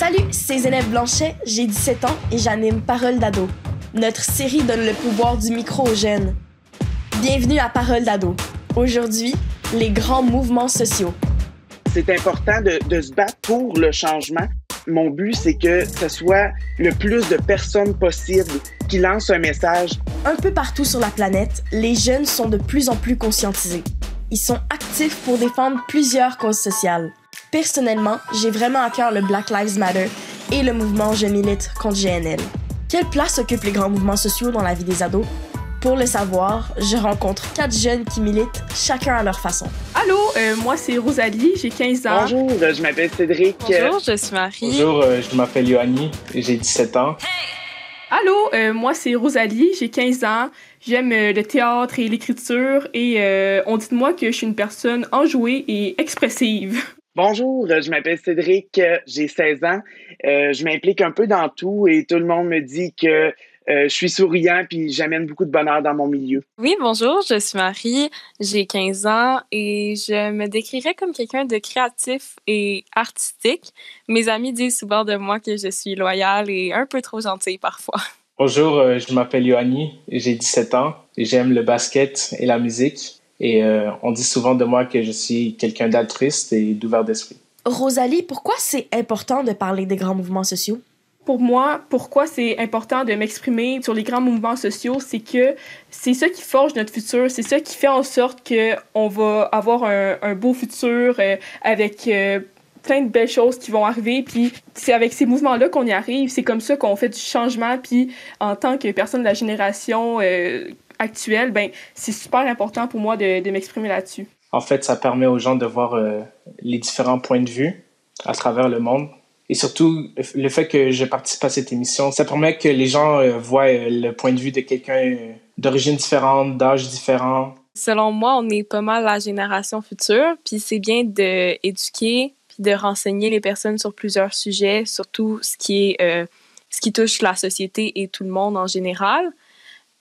Salut, c'est Zénep Blanchet, j'ai 17 ans et j'anime Parole d'ado. Notre série donne le pouvoir du micro aux jeunes. Bienvenue à Parole d'ado. Aujourd'hui, les grands mouvements sociaux. C'est important de, de se battre pour le changement. Mon but, c'est que ce soit le plus de personnes possible qui lancent un message. Un peu partout sur la planète, les jeunes sont de plus en plus conscientisés. Ils sont actifs pour défendre plusieurs causes sociales. Personnellement, j'ai vraiment à cœur le Black Lives Matter et le mouvement Je milite contre GNL. Quelle place occupent les grands mouvements sociaux dans la vie des ados? Pour le savoir, je rencontre quatre jeunes qui militent, chacun à leur façon. Allô, euh, moi c'est Rosalie, j'ai 15 ans. Bonjour, je m'appelle Cédric. Bonjour, je suis Marie. Bonjour, euh, je m'appelle Yoanni, j'ai 17 ans. Allô, euh, moi c'est Rosalie, j'ai 15 ans. J'aime euh, le théâtre et l'écriture et euh, on dit de moi que je suis une personne enjouée et expressive. Bonjour, je m'appelle Cédric, euh, j'ai 16 ans. Euh, je m'implique un peu dans tout et tout le monde me dit que euh, je suis souriant puis j'amène beaucoup de bonheur dans mon milieu. Oui, bonjour, je suis Marie, j'ai 15 ans et je me décrirais comme quelqu'un de créatif et artistique. Mes amis disent souvent de moi que je suis loyale et un peu trop gentille parfois. Bonjour, euh, je m'appelle Yoanni, j'ai 17 ans, j'aime le basket et la musique et euh, on dit souvent de moi que je suis quelqu'un d'altruiste et d'ouvert d'esprit. Rosalie, pourquoi c'est important de parler des grands mouvements sociaux? Pour moi, pourquoi c'est important de m'exprimer sur les grands mouvements sociaux, c'est que c'est ça qui forge notre futur, c'est ça qui fait en sorte que on va avoir un, un beau futur euh, avec euh, plein de belles choses qui vont arriver. Puis c'est avec ces mouvements-là qu'on y arrive. C'est comme ça qu'on fait du changement. Puis en tant que personne de la génération euh, actuelle, ben c'est super important pour moi de, de m'exprimer là-dessus. En fait, ça permet aux gens de voir euh, les différents points de vue à travers le monde. Et surtout, le fait que je participe à cette émission, ça permet que les gens euh, voient euh, le point de vue de quelqu'un euh, d'origine différente, d'âge différent. Selon moi, on est pas mal la génération future, puis c'est bien d'éduquer puis de renseigner les personnes sur plusieurs sujets, surtout ce qui est euh, ce qui touche la société et tout le monde en général.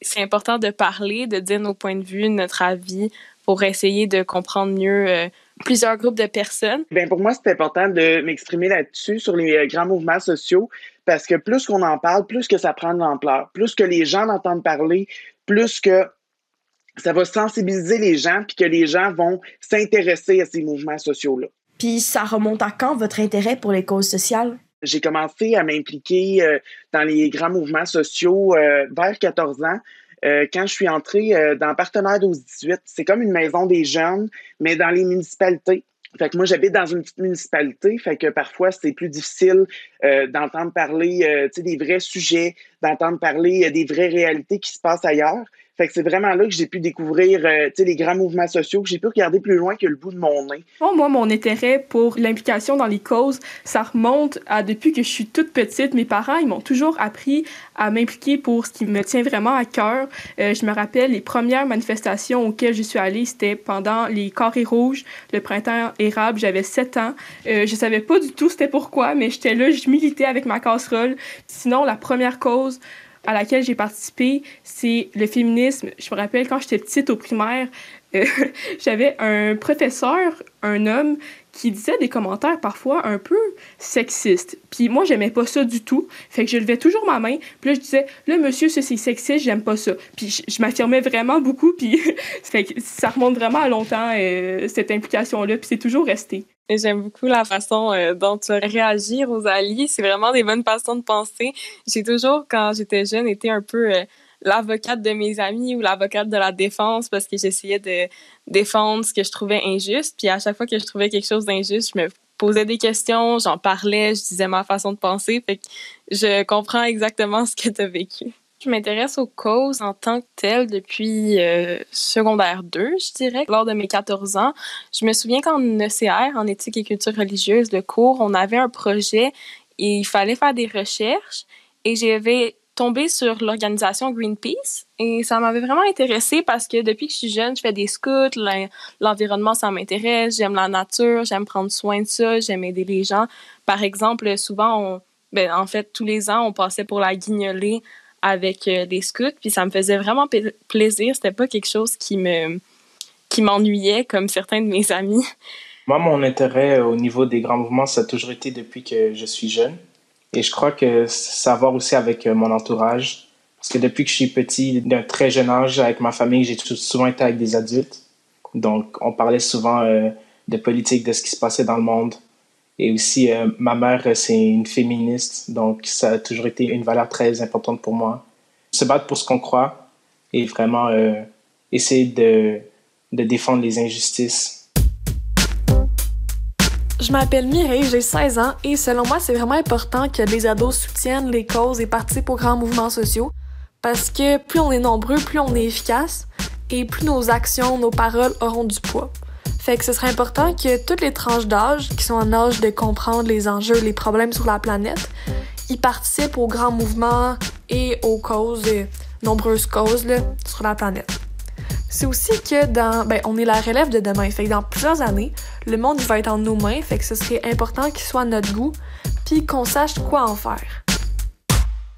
C'est important de parler, de dire nos points de vue, notre avis, pour essayer de comprendre mieux euh, plusieurs groupes de personnes. Ben pour moi, c'est important de m'exprimer là-dessus sur les euh, grands mouvements sociaux parce que plus qu'on en parle, plus que ça prend de l'ampleur, plus que les gens en entendent parler, plus que ça va sensibiliser les gens puis que les gens vont s'intéresser à ces mouvements sociaux-là. Puis ça remonte à quand votre intérêt pour les causes sociales? J'ai commencé à m'impliquer euh, dans les grands mouvements sociaux euh, vers 14 ans. Euh, quand je suis entrée euh, dans Partenaire 12-18, c'est comme une maison des jeunes, mais dans les municipalités. Fait que moi, j'habite dans une petite municipalité, fait que parfois, c'est plus difficile euh, d'entendre parler euh, des vrais sujets, d'entendre parler des vraies réalités qui se passent ailleurs. Fait que c'est vraiment là que j'ai pu découvrir euh, les grands mouvements sociaux, que j'ai pu regarder plus loin que le bout de mon nez. Bon, moi, mon intérêt pour l'implication dans les causes, ça remonte à depuis que je suis toute petite. Mes parents, ils m'ont toujours appris à m'impliquer pour ce qui me tient vraiment à cœur. Euh, je me rappelle, les premières manifestations auxquelles je suis allée, c'était pendant les carrés rouges, le printemps érable. J'avais 7 ans. Euh, je savais pas du tout c'était pourquoi, mais j'étais là, je militais avec ma casserole. Sinon, la première cause à laquelle j'ai participé, c'est le féminisme. Je me rappelle quand j'étais petite au primaire, euh, j'avais un professeur, un homme, qui disait des commentaires parfois un peu sexistes. Puis moi, j'aimais pas ça du tout. Fait que je levais toujours ma main. Puis là, je disais, là, monsieur, ça, c'est sexiste, j'aime pas ça. Puis je, je m'affirmais vraiment beaucoup. Puis fait que ça remonte vraiment à longtemps, euh, cette implication-là. Puis c'est toujours resté. J'aime beaucoup la façon euh, dont tu réagis, Rosalie. C'est vraiment des bonnes façons de penser. J'ai toujours, quand j'étais jeune, été un peu euh, l'avocate de mes amis ou l'avocate de la défense parce que j'essayais de défendre ce que je trouvais injuste. Puis à chaque fois que je trouvais quelque chose d'injuste, je me posais des questions, j'en parlais, je disais ma façon de penser. Fait que je comprends exactement ce que tu as vécu. Je m'intéresse aux causes en tant que telles depuis euh, secondaire 2, je dirais. Lors de mes 14 ans, je me souviens qu'en ECR, en éthique et culture religieuse, le cours, on avait un projet et il fallait faire des recherches et j'avais tombé sur l'organisation Greenpeace et ça m'avait vraiment intéressée parce que depuis que je suis jeune, je fais des scouts, l'en- l'environnement ça m'intéresse, j'aime la nature, j'aime prendre soin de ça, j'aime aider les gens. Par exemple, souvent ben, en fait tous les ans, on passait pour la guignolée avec euh, des scouts, puis ça me faisait vraiment plaisir, c'était pas quelque chose qui me qui m'ennuyait comme certains de mes amis. Moi, mon intérêt euh, au niveau des grands mouvements, ça a toujours été depuis que je suis jeune. Et je crois que ça va aussi avec mon entourage. Parce que depuis que je suis petit, d'un très jeune âge, avec ma famille, j'ai souvent été avec des adultes. Donc, on parlait souvent de politique, de ce qui se passait dans le monde. Et aussi, ma mère, c'est une féministe. Donc, ça a toujours été une valeur très importante pour moi. Se battre pour ce qu'on croit et vraiment essayer de, de défendre les injustices. Je m'appelle Mireille, j'ai 16 ans et selon moi, c'est vraiment important que les ados soutiennent les causes et participent aux grands mouvements sociaux parce que plus on est nombreux, plus on est efficace et plus nos actions, nos paroles auront du poids. Fait que ce serait important que toutes les tranches d'âge qui sont en âge de comprendre les enjeux, les problèmes sur la planète, y participent aux grands mouvements et aux causes, nombreuses causes là, sur la planète. C'est aussi que dans, ben, on est la relève de demain. Fait que dans plusieurs années, le monde va être en nos mains. Fait que ce serait important qu'il soit à notre goût, puis qu'on sache quoi en faire.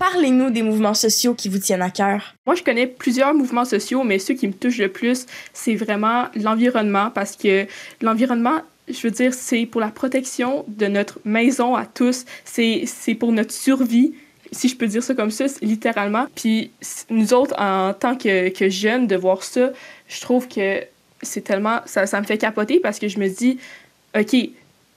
Parlez-nous des mouvements sociaux qui vous tiennent à cœur. Moi, je connais plusieurs mouvements sociaux, mais ceux qui me touchent le plus, c'est vraiment l'environnement, parce que l'environnement, je veux dire, c'est pour la protection de notre maison à tous, c'est pour notre survie si je peux dire ça comme ça, littéralement. Puis nous autres, en tant que, que jeunes, de voir ça, je trouve que c'est tellement... Ça, ça me fait capoter parce que je me dis, OK,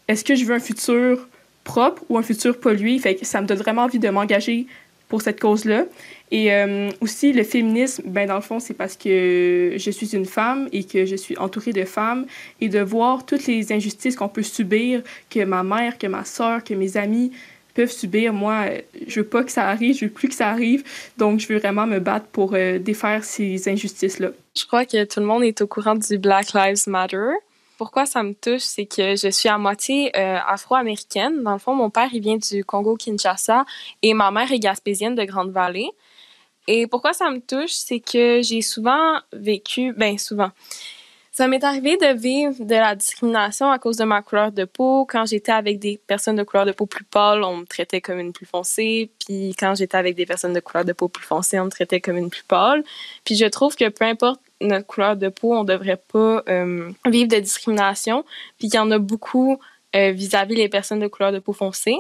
est-ce que je veux un futur propre ou un futur pollué? Ça me donne vraiment envie de m'engager pour cette cause-là. Et euh, aussi, le féminisme, ben, dans le fond, c'est parce que je suis une femme et que je suis entourée de femmes et de voir toutes les injustices qu'on peut subir, que ma mère, que ma soeur, que mes amis peuvent subir. Moi, je veux pas que ça arrive, je veux plus que ça arrive. Donc, je veux vraiment me battre pour euh, défaire ces injustices-là. Je crois que tout le monde est au courant du Black Lives Matter. Pourquoi ça me touche, c'est que je suis à moitié euh, afro-américaine. Dans le fond, mon père, il vient du Congo-Kinshasa et ma mère est gaspésienne de Grande-Vallée. Et pourquoi ça me touche, c'est que j'ai souvent vécu, ben souvent, ça m'est arrivé de vivre de la discrimination à cause de ma couleur de peau. Quand j'étais avec des personnes de couleur de peau plus pâle, on me traitait comme une plus foncée. Puis quand j'étais avec des personnes de couleur de peau plus foncée, on me traitait comme une plus pâle. Puis je trouve que peu importe notre couleur de peau, on devrait pas euh, vivre de discrimination. Puis il y en a beaucoup euh, vis-à-vis les personnes de couleur de peau foncée.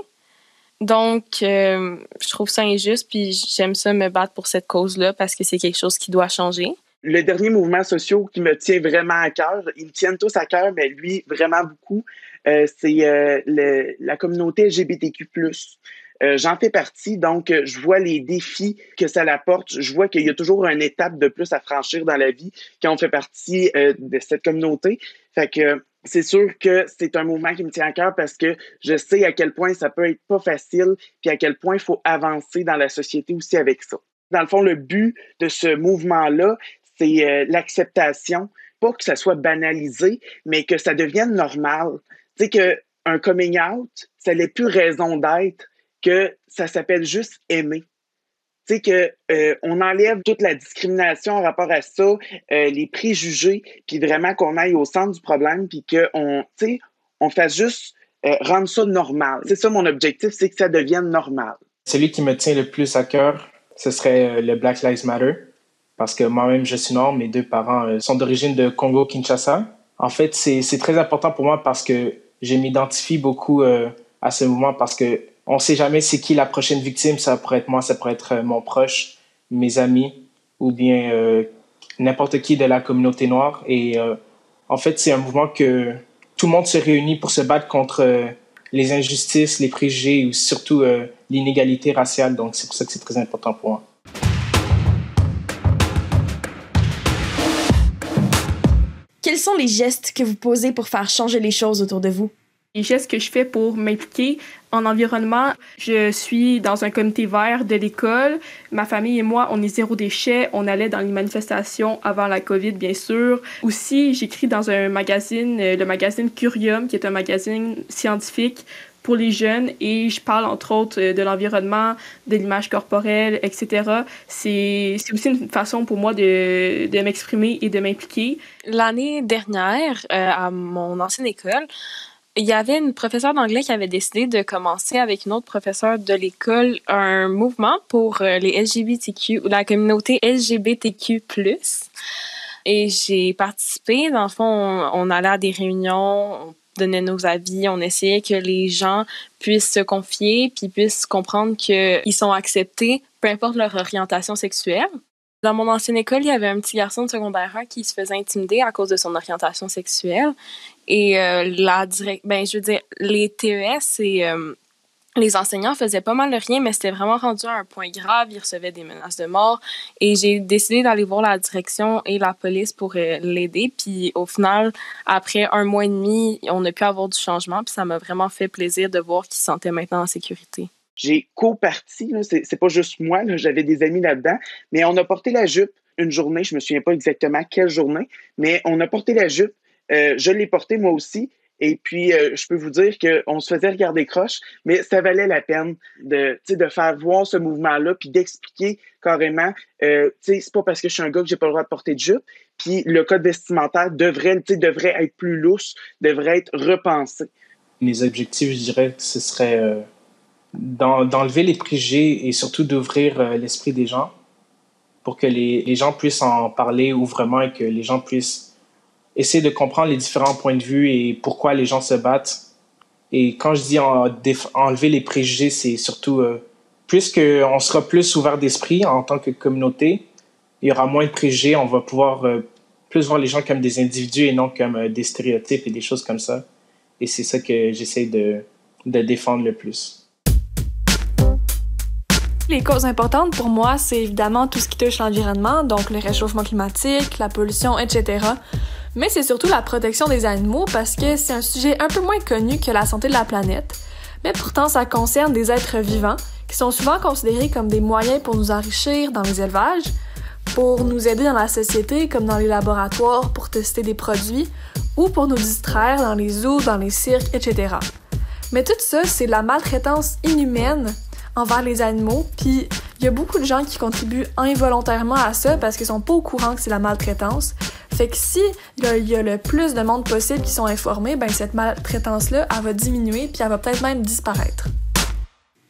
Donc, euh, je trouve ça injuste, puis j'aime ça me battre pour cette cause-là parce que c'est quelque chose qui doit changer le dernier mouvement social qui me tient vraiment à cœur, ils me tiennent tous à cœur, mais lui, vraiment beaucoup, euh, c'est euh, la communauté LGBTQ+. Euh, J'en fais partie, donc je vois les défis que ça apporte. Je vois qu'il y a toujours une étape de plus à franchir dans la vie quand on fait partie de cette communauté. Fait c'est sûr que c'est un mouvement qui me tient à cœur parce que je sais à quel point ça peut être pas facile, puis à quel point il faut avancer dans la société aussi avec ça. Dans le fond, le but de ce mouvement-là, c'est euh, l'acceptation, pas que ça soit banalisé, mais que ça devienne normal. Tu sais, qu'un coming out, ça n'est plus raison d'être, que ça s'appelle juste aimer. Tu sais, qu'on euh, enlève toute la discrimination en rapport à ça, euh, les préjugés, puis vraiment qu'on aille au centre du problème, puis qu'on, tu sais, on fasse juste rendre ça normal. C'est ça mon objectif, c'est que ça devienne normal. Celui qui me tient le plus à cœur, ce serait le Black Lives Matter parce que moi-même, je suis noir, mes deux parents euh, sont d'origine de Congo-Kinshasa. En fait, c'est très important pour moi parce que je m'identifie beaucoup euh, à ce mouvement parce que on sait jamais c'est qui la prochaine victime. Ça pourrait être moi, ça pourrait être euh, mon proche, mes amis ou bien n'importe qui de la communauté noire. Et en fait, c'est un mouvement que tout le monde se réunit pour se battre contre les injustices, les préjugés ou surtout l'inégalité raciale. Donc, c'est pour ça que c'est très important pour moi. Quels sont les gestes que vous posez pour faire changer les choses autour de vous? Les gestes que je fais pour m'impliquer en environnement, je suis dans un comité vert de l'école. Ma famille et moi, on est zéro déchet. On allait dans les manifestations avant la COVID, bien sûr. Aussi, j'écris dans un magazine, euh, le magazine Curium, qui est un magazine scientifique pour les jeunes et je parle entre autres euh, de l'environnement, de l'image corporelle, etc. C'est aussi une façon pour moi de, de m'exprimer et de m'impliquer. L'année dernière, euh, à mon ancienne école, il y avait une professeure d'anglais qui avait décidé de commencer avec une autre professeure de l'école un mouvement pour euh, les LGBTQ, la communauté LGBTQ+. Et j'ai participé. Dans le fond, on, on allait à des réunions, donnait nos avis, on essayait que les gens puissent se confier puis puissent comprendre qu'ils sont acceptés, peu importe leur orientation sexuelle. Dans mon ancienne école, il y avait un petit garçon de secondaire 1 qui se faisait intimider à cause de son orientation sexuelle. Et euh, la direct, ben je veux dire, les TES et euh, les enseignants faisaient pas mal de rien, mais c'était vraiment rendu à un point grave. Ils recevaient des menaces de mort. Et j'ai décidé d'aller voir la direction et la police pour euh, l'aider. Puis au final, après un mois et demi, on a pu avoir du changement. Puis ça m'a vraiment fait plaisir de voir qu'ils se sentaient maintenant en sécurité. J'ai co-parti, c'est pas juste moi, j'avais des amis là-dedans, mais on a porté la jupe une journée, je me souviens pas exactement quelle journée, mais on a porté la jupe. Euh, je l'ai portée moi aussi. Et puis, euh, je peux vous dire qu'on se faisait regarder croche, mais ça valait la peine de, de faire voir ce mouvement-là, puis d'expliquer carrément, euh, c'est pas parce que je suis un gars que j'ai pas le droit de porter de jupe, puis le code vestimentaire devrait, devrait être plus lousse, devrait être repensé. Mes objectifs, je dirais ce serait euh, d'enlever les préjugés et surtout d'ouvrir l'esprit des gens pour que les, les gens puissent en parler ouvrement et que les gens puissent essayer de comprendre les différents points de vue et pourquoi les gens se battent. Et quand je dis enlever les préjugés, c'est surtout, euh, puisqu'on sera plus ouvert d'esprit en tant que communauté, il y aura moins de préjugés, on va pouvoir euh, plus voir les gens comme des individus et non comme euh, des stéréotypes et des choses comme ça. Et c'est ça que j'essaie de, de défendre le plus. Les causes importantes pour moi, c'est évidemment tout ce qui touche l'environnement, donc le réchauffement climatique, la pollution, etc mais c'est surtout la protection des animaux parce que c'est un sujet un peu moins connu que la santé de la planète, mais pourtant ça concerne des êtres vivants qui sont souvent considérés comme des moyens pour nous enrichir dans les élevages, pour nous aider dans la société comme dans les laboratoires pour tester des produits ou pour nous distraire dans les zoos, dans les cirques, etc. Mais tout ça, c'est de la maltraitance inhumaine envers les animaux, puis il y a beaucoup de gens qui contribuent involontairement à ça parce qu'ils sont pas au courant que c'est la maltraitance, fait que si il y, a le plus de monde possible qui sont informés, ben cette maltraitance-là, elle va diminuer puis elle va peut-être même disparaître.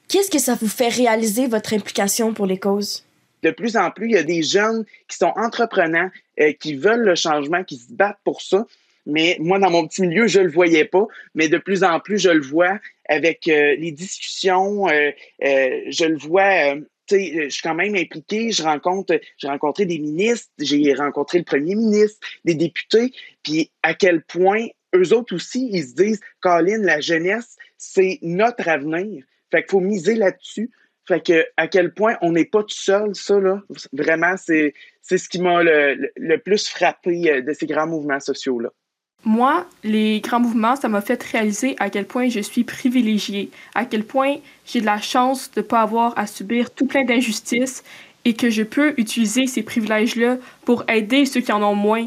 Qu'est-ce que ça vous fait réaliser votre implication pour les causes? De plus en plus, il y a des jeunes qui sont entreprenants, euh, qui veulent le changement, qui se battent pour ça. Mais moi, dans mon petit milieu, je le voyais pas. Mais de plus en plus, je le vois avec euh, les discussions. Euh, je le vois euh, je suis quand même impliqué, je rencontre, j'ai rencontré des ministres, j'ai rencontré le premier ministre, des députés, puis à quel point eux autres aussi, ils se disent, Colin, la jeunesse, c'est notre avenir. Fait qu'il faut miser là-dessus. Fait que à quel point on n'est pas tout seul, ça, là. Vraiment, c'est, ce qui m'a le plus frappé euh, de ces grands mouvements sociaux-là. Moi, les grands mouvements, ça m'a fait réaliser à quel point je suis privilégiée, à quel point j'ai de la chance de ne pas avoir à subir tout plein d'injustices et que je peux utiliser ces privilèges-là pour aider ceux qui en ont moins.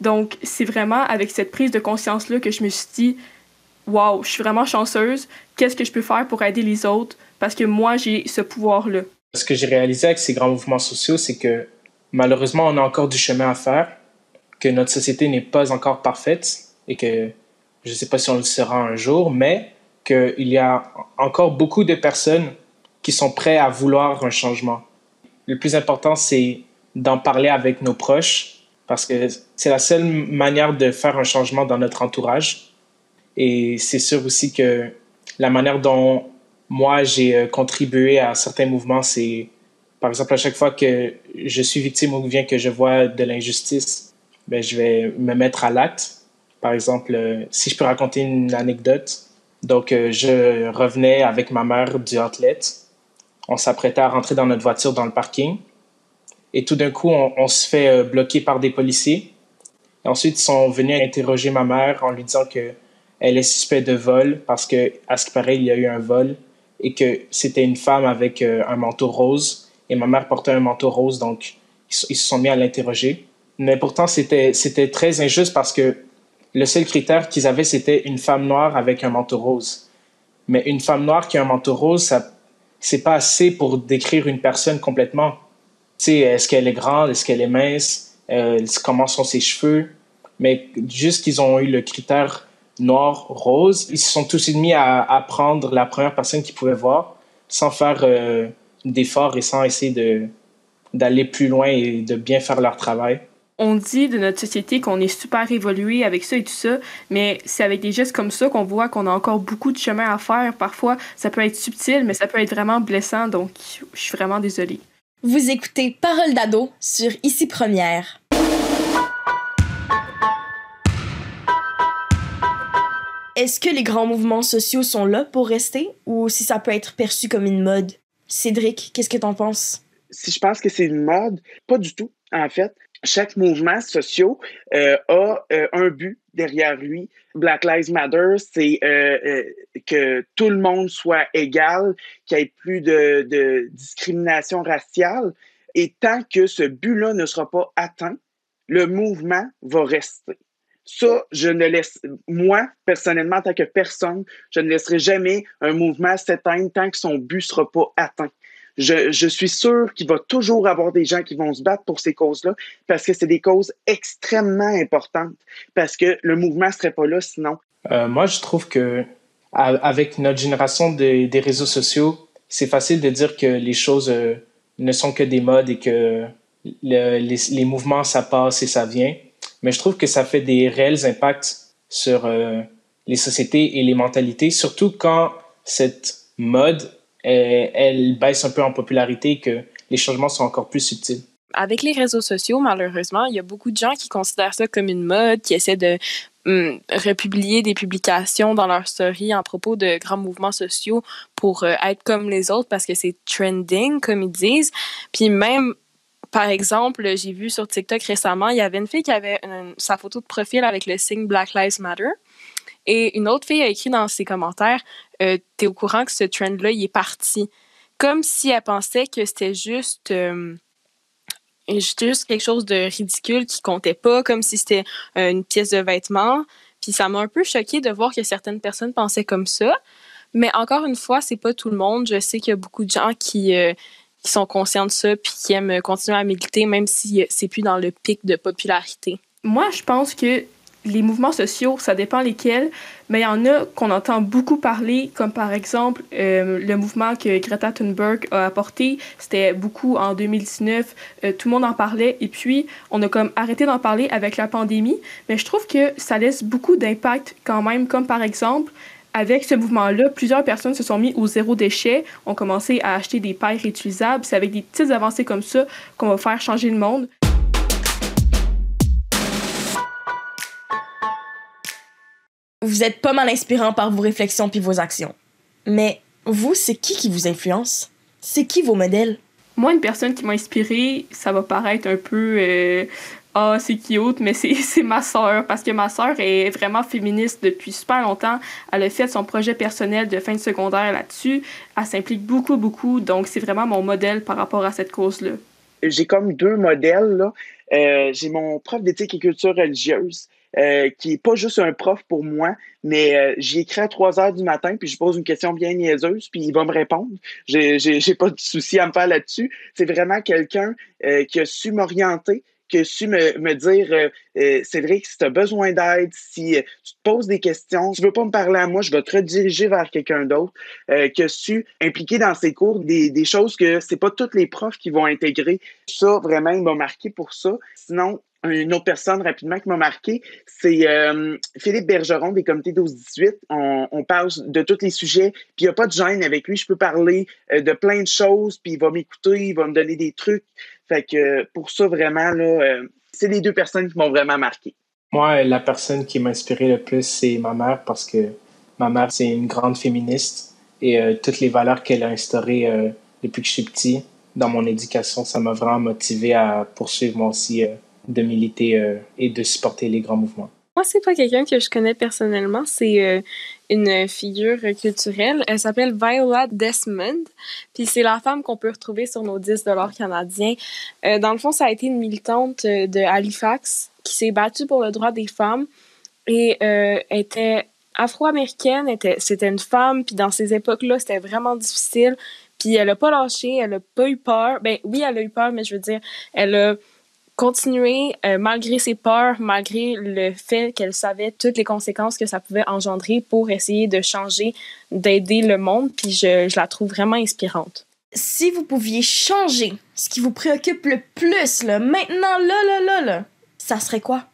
Donc, c'est vraiment avec cette prise de conscience-là que je me suis dit, waouh, je suis vraiment chanceuse, qu'est-ce que je peux faire pour aider les autres? Parce que moi, j'ai ce pouvoir-là. Ce que j'ai réalisé avec ces grands mouvements sociaux, c'est que malheureusement, on a encore du chemin à faire que notre société n'est pas encore parfaite et que je ne sais pas si on le sera un jour, mais qu'il y a encore beaucoup de personnes qui sont prêtes à vouloir un changement. Le plus important, c'est d'en parler avec nos proches parce que c'est la seule manière de faire un changement dans notre entourage. Et c'est sûr aussi que la manière dont moi j'ai euh, contribué à certains mouvements, c'est par exemple à chaque fois que je suis victime ou bien que je vois de l'injustice, ben, je vais me mettre à l'acte. Par exemple, euh, si je peux raconter une anecdote. Donc, euh, je revenais avec ma mère du outlet. On s'apprêtait à rentrer dans notre voiture dans le parking. Et tout d'un coup, on, se fait euh, bloquer par des policiers. Et ensuite, ils sont venus interroger ma mère en lui disant que elle est suspecte de vol parce que, à ce qui paraît, il y a eu un vol et que c'était une femme avec un manteau rose. Et ma mère portait un manteau rose, donc ils se sont mis à l'interroger. Mais pourtant, c'était, c'était très injuste parce que le seul critère qu'ils avaient, c'était une femme noire avec un manteau rose. Mais une femme noire qui a un manteau rose, ça, c'est pas assez pour décrire une personne complètement. Tu sais, est-ce qu'elle est grande, est-ce qu'elle est mince, euh, comment sont ses cheveux? Mais juste qu'ils ont eu le critère noir-rose, ils se sont tous mis à, à, prendre la première personne qu'ils pouvaient voir sans faire euh, d'efforts et sans essayer de, d'aller plus loin et de bien faire leur travail. On dit de notre société qu'on est super évolué avec ça et tout ça, mais c'est avec des gestes comme ça qu'on voit qu'on a encore beaucoup de chemin à faire. Parfois, ça peut être subtil, mais ça peut être vraiment blessant, donc je suis vraiment désolée. Vous écoutez Parole d'ado sur Ici Première. Est-ce que les grands mouvements sociaux sont là pour rester ou si ça peut être perçu comme une mode? Cédric, qu'est-ce que t'en penses? Si je pense que c'est une mode, pas du tout, en fait chaque mouvement social euh, a euh, un but derrière lui. Black Lives Matter, c'est euh, que tout le monde soit égal, qu'il n'y ait plus de, discrimination raciale. Et tant que ce but-là ne sera pas atteint, le mouvement va rester. Ça, je ne laisse, moi, personnellement, en tant que personne, je ne laisserai jamais un mouvement s'éteindre tant que son but ne sera pas atteint je, suis sûr qu'il va toujours avoir des gens qui vont se battre pour ces causes-là parce que c'est des causes extrêmement importantes, parce que le mouvement ne serait pas là sinon. Euh, moi, je trouve que avec notre génération des réseaux sociaux, c'est facile de dire que les choses euh, ne sont que des modes et que les, mouvements, ça passe et ça vient. Mais je trouve que ça fait des réels impacts sur euh, les sociétés et les mentalités, surtout quand cette mode elle, baisse un peu en popularité et que les changements sont encore plus subtils. Avec les réseaux sociaux, malheureusement, il y a beaucoup de gens qui considèrent ça comme une mode, qui essaient de hum, republier des publications dans leur story en propos de grands mouvements sociaux pour euh, être comme les autres parce que c'est trending, comme ils disent. Puis même par exemple, j'ai vu sur TikTok récemment, il y avait une fille qui avait sa photo de profil avec le signe Black Lives Matter. Et une autre fille a écrit dans ses commentaires euh, T'es au courant que ce trend-là, il est parti. Comme si elle pensait que c'était juste. Euh, juste quelque chose de ridicule qui comptait pas, comme si c'était euh, une pièce de vêtement. Puis ça m'a un peu choqué de voir que certaines personnes pensaient comme ça. Mais encore une fois, c'est pas tout le monde. Je sais qu'il y a beaucoup de gens qui, qui sont conscients de ça puis qui aiment continuer à militer, même si c'est plus dans le pic de popularité. Moi, je pense que les mouvements sociaux, ça dépend lesquels, mais il y en a qu'on entend beaucoup parler, comme par exemple euh, le mouvement que Greta Thunberg a apporté. C'était beaucoup en 2019, euh, tout le monde en parlait, et puis on a comme arrêté d'en parler avec la pandémie, mais je trouve que ça laisse beaucoup d'impact quand même, comme par exemple avec ce mouvement-là, plusieurs personnes se sont mis au zéro déchet, ont commencé à acheter des pailles réutilisables. C'est avec des petites avancées comme ça qu'on va faire changer le monde. Vous êtes pas mal inspirant par vos réflexions puis vos actions. Mais vous, c'est qui qui vous influence? C'est qui vos modèles? Moi, une personne qui m'a inspirée, ça va paraître un peu euh, ah, c'est cute, mais c'est ma sœur, parce que ma sœur est vraiment féministe depuis super longtemps. Elle a fait son projet personnel de fin de secondaire là-dessus. Elle s'implique beaucoup, beaucoup, donc c'est vraiment mon modèle par rapport à cette cause-là. J'ai comme deux modèles. Là. Euh, j'ai mon prof d'éthique et culture religieuse euh, qui est pas juste un prof pour moi, mais euh, j'y écris à 3 heures du matin, puis je pose une question bien niaiseuse, puis il va me répondre. J'ai, pas de souci à me faire là-dessus. C'est vraiment quelqu'un euh, qui a su m'orienter, qui a su me, dire c'est vrai que si tu as besoin d'aide, si tu te poses des questions, tu veux pas me parler à moi, je vais te rediriger vers quelqu'un d'autre, qui a su impliquer dans ses cours des, des choses que c'est pas tous les profs qui vont intégrer. Ça, vraiment, il m'a marqué pour ça. Sinon, une autre personne rapidement qui m'a marqué, c'est euh, Philippe Bergeron des comités 12-18. On, on, parle de tous les sujets, puis il n'y a pas de gêne avec lui. Je peux parler euh, de plein de choses, puis il va m'écouter, il va me donner des trucs. Fait que pour ça, vraiment, là, euh, c'est les deux personnes qui m'ont vraiment marqué. Moi, la personne qui m'a inspiré le plus, c'est ma mère, parce que ma mère, c'est une grande féministe et toutes les valeurs qu'elle a instaurées depuis que je suis petit dans mon éducation, ça m'a vraiment motivé à poursuivre moi aussi de militer euh, et de supporter les grands mouvements? Moi, c'est pas quelqu'un que je connais personnellement. C'est euh, une figure culturelle. Elle s'appelle Viola Desmond. Puis c'est la femme qu'on peut retrouver sur nos 10 dollars canadiens. Euh, dans le fond, ça a été une militante de Halifax qui s'est battue pour le droit des femmes et était afro-américaine. C'était une femme. Puis dans ces époques-là, c'était vraiment difficile. Puis elle a pas lâché. Elle a pas eu peur. Ben oui, elle a eu peur, mais je veux dire, elle a continuer euh, malgré ses peurs, malgré le fait qu'elle savait toutes les conséquences que ça pouvait engendrer pour essayer de changer, d'aider le monde. Puis je, je, la trouve vraiment inspirante. Si vous pouviez changer ce qui vous préoccupe le plus, là, maintenant, là, là, là, là, ça serait quoi?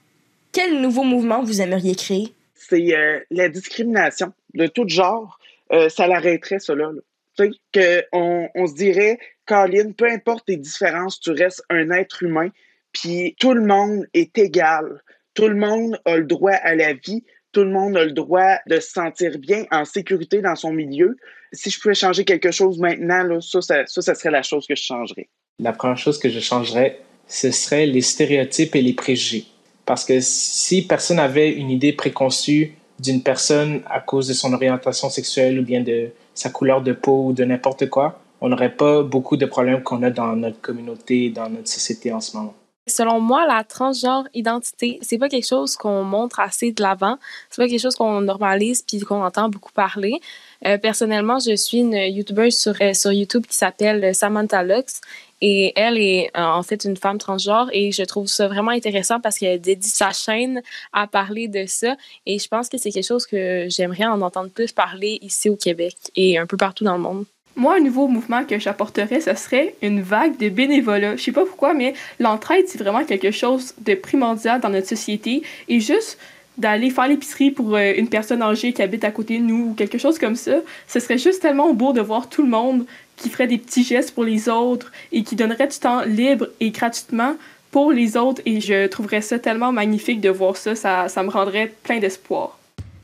Quel nouveau mouvement vous aimeriez créer? C'est euh, la discrimination de tout genre. Euh, ça l'arrêterait, cela. Tu sais, qu'on on se dirait, Colin, peu importe tes différences, tu restes un être humain, puis tout le monde est égal. Tout le monde a le droit à la vie, tout le monde a le droit de se sentir bien, en sécurité dans son milieu. Si je pouvais changer quelque chose maintenant, là, ça, ça, ça, serait la chose que je changerais. La première chose que je changerais, ce serait les stéréotypes et les préjugés. Parce que si personne avait une idée préconçue d'une personne à cause de son orientation sexuelle ou bien de sa couleur de peau ou de n'importe quoi, on n'aurait pas beaucoup de problèmes qu'on a dans notre communauté, dans notre société en ce moment. Selon moi, la transgenre identité, c'est pas quelque chose qu'on montre assez de l'avant. C'est pas quelque chose qu'on normalise puis qu'on entend beaucoup parler. Euh, personnellement, je suis une YouTubeuse sur, euh, sur YouTube qui s'appelle Samantha Lux et elle est euh, en fait une femme transgenre et je trouve ça vraiment intéressant parce qu'elle dédie sa chaîne à parler de ça et je pense que c'est quelque chose que j'aimerais en entendre plus parler ici au Québec et un peu partout dans le monde. Moi, un nouveau mouvement que j'apporterais, ce serait une vague de bénévolat. Je sais pas pourquoi, mais l'entraide, c'est vraiment quelque chose de primordial dans notre société. Et juste d'aller faire l'épicerie pour euh, une personne âgée qui habite à côté de nous ou quelque chose comme ça, ce serait juste tellement beau de voir tout le monde qui ferait des petits gestes pour les autres et qui donnerait du temps libre et gratuitement pour les autres. Et je trouverais ça tellement magnifique de voir ça. Ça, ça me rendrait plein d'espoir.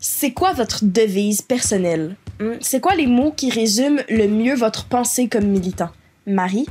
C'est quoi votre devise personnelle? Hmm, c'est quoi les mots qui résument le mieux votre pensée comme militant? Marie?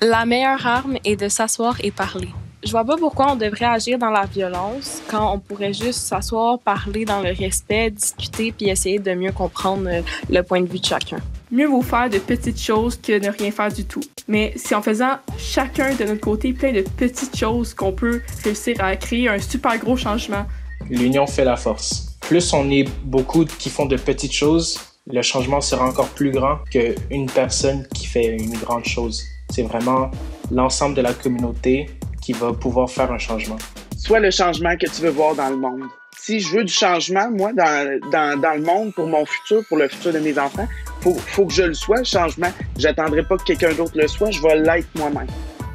La meilleure arme est de s'asseoir et parler. Je vois pas pourquoi on devrait agir dans la violence quand on pourrait juste s'asseoir, parler dans le respect, discuter puis essayer de mieux comprendre euh, le point de vue de chacun. Mieux vaut faire de petites choses que ne rien faire du tout. Mais c'est en faisant chacun de notre côté plein de petites choses qu'on peut réussir à créer un super gros changement. L'union fait la force. Plus on est beaucoup qui font de petites choses, le changement sera encore plus grand qu'une personne qui fait une grande chose. C'est vraiment l'ensemble de la communauté qui va pouvoir faire un changement. Soit le changement que tu veux voir dans le monde. Si je veux du changement, moi, dans, dans, dans le monde, pour mon futur, pour le futur de mes enfants, faut, faut que je le sois, le changement. J'attendrai pas que quelqu'un d'autre le soit, je vais l'être moi-même.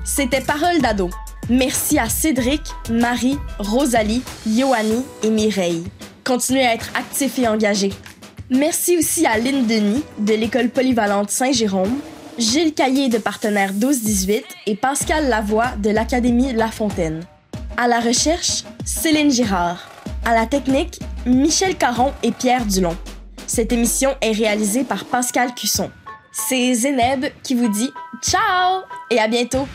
C'était Parole d'ado. Merci à Cédric, Marie, Rosalie, Yoannie et Mireille. Continuez à être actifs et engagés. Merci aussi à Lynn Denis de l'École polyvalente Saint-Jérôme, Gilles Caillé de Partenaire 12-18 et Pascal Lavoie de l'Académie La Fontaine. À la recherche, Céline Girard. À la technique, Michel Caron et Pierre Dulon. Cette émission est réalisée par Pascal Cusson. C'est Zéneb qui vous dit ciao et à bientôt!